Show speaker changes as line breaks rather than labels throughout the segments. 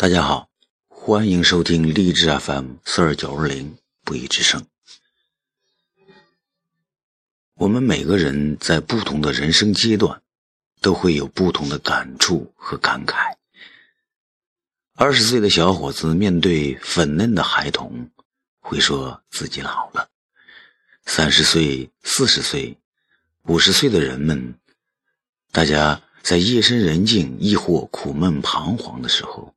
大家好，欢迎收听励志 FM 四二九二零不一之声。我们每个人在不同的人生阶段，都会有不同的感触和感慨。二十岁的小伙子面对粉嫩的孩童，会说自己老了；三十岁、四十岁、五十岁的人们，大家在夜深人静亦或苦闷彷徨的时候。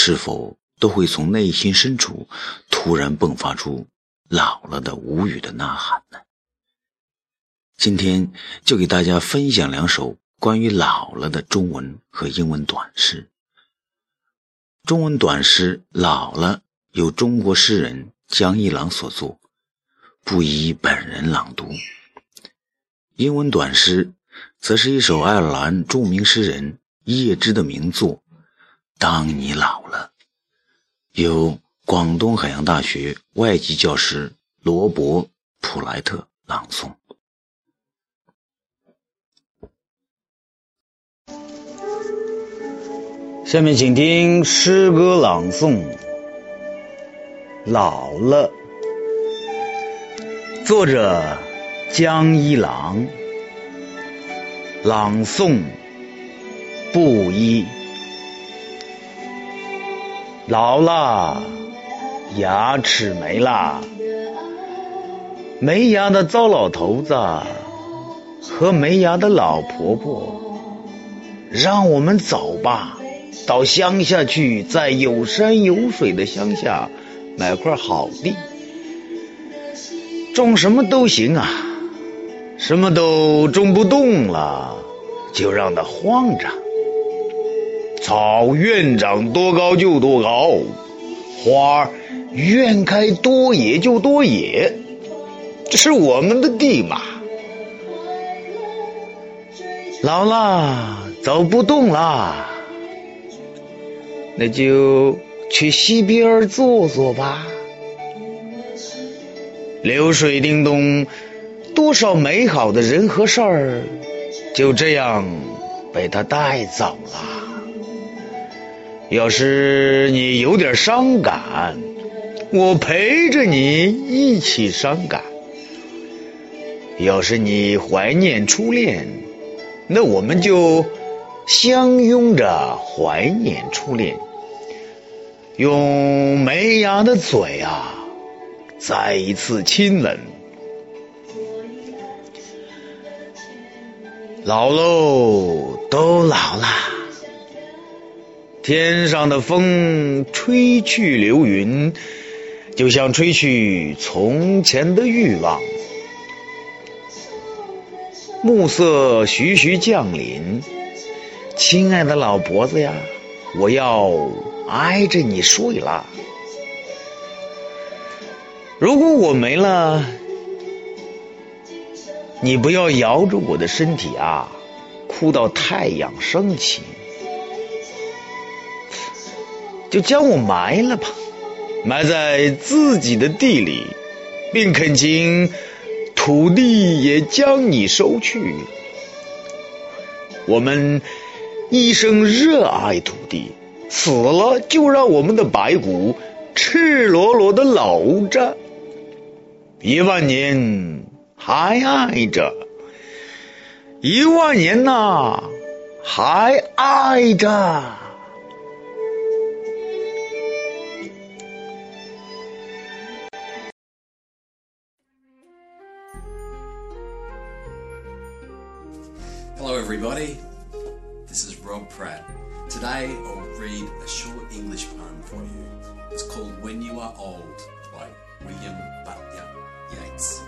是否都会从内心深处突然迸发出老了的无语的呐喊呢？今天就给大家分享两首关于老了的中文和英文短诗。中文短诗《老了》由中国诗人江一郎所作，不宜本人朗读。英文短诗则是一首爱尔兰著名诗人叶芝的名作。当你老了，由广东海洋大学外籍教师罗伯·普莱特朗诵。下面请听诗歌朗诵《老了》，作者江一郎，朗诵布衣。老了，牙齿没了，没牙的糟老头子和没牙的老婆婆，让我们走吧，到乡下去，在有山有水的乡下买块好地，种什么都行啊，什么都种不动了，就让它荒着。草愿长多高就多高，花愿开多野就多野，这是我们的地嘛。老了走不动了，那就去溪边坐坐吧。流水叮咚，多少美好的人和事儿就这样被他带走了。要是你有点伤感，我陪着你一起伤感；要是你怀念初恋，那我们就相拥着怀念初恋，用没牙的嘴啊，再一次亲吻。老喽，都老了。天上的风吹去流云，就像吹去从前的欲望。暮色徐徐降临，亲爱的老婆子呀，我要挨着你睡了。如果我没了，你不要摇着我的身体啊，哭到太阳升起。就将我埋了吧，埋在自己的地里，并恳请土地也将你收去。我们一生热爱土地，死了就让我们的白骨赤裸裸的露着，一万年还爱着，一万年呐，还爱着。
Hello, everybody. This is Rob Pratt. Today I'll read a short English poem for you. It's called When You Are Old by William Butler Yeats.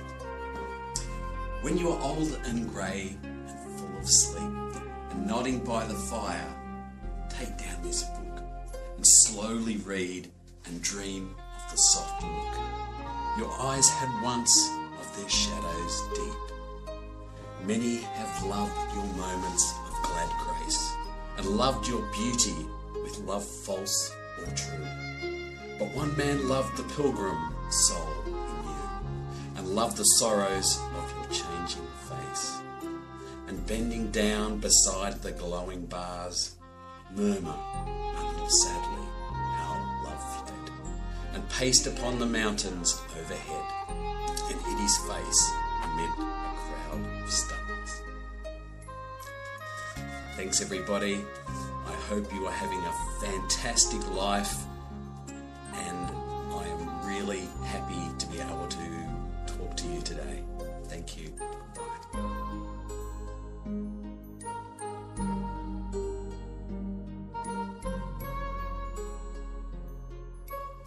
When you are old and grey and full of sleep and nodding by the fire, take down this book and slowly read and dream of the soft look your eyes had once of their shadows deep Many have loved your moments of glad grace, and loved your beauty with love false or true. But one man loved the pilgrim soul in you, and loved the sorrows of your changing face. And bending down beside the glowing bars, murmur a little sadly, how love fitted and paced upon the mountains overhead and hid his face amid Thanks, everybody. I hope you are having a fantastic life, and I am really happy to be able to talk to you today. Thank you.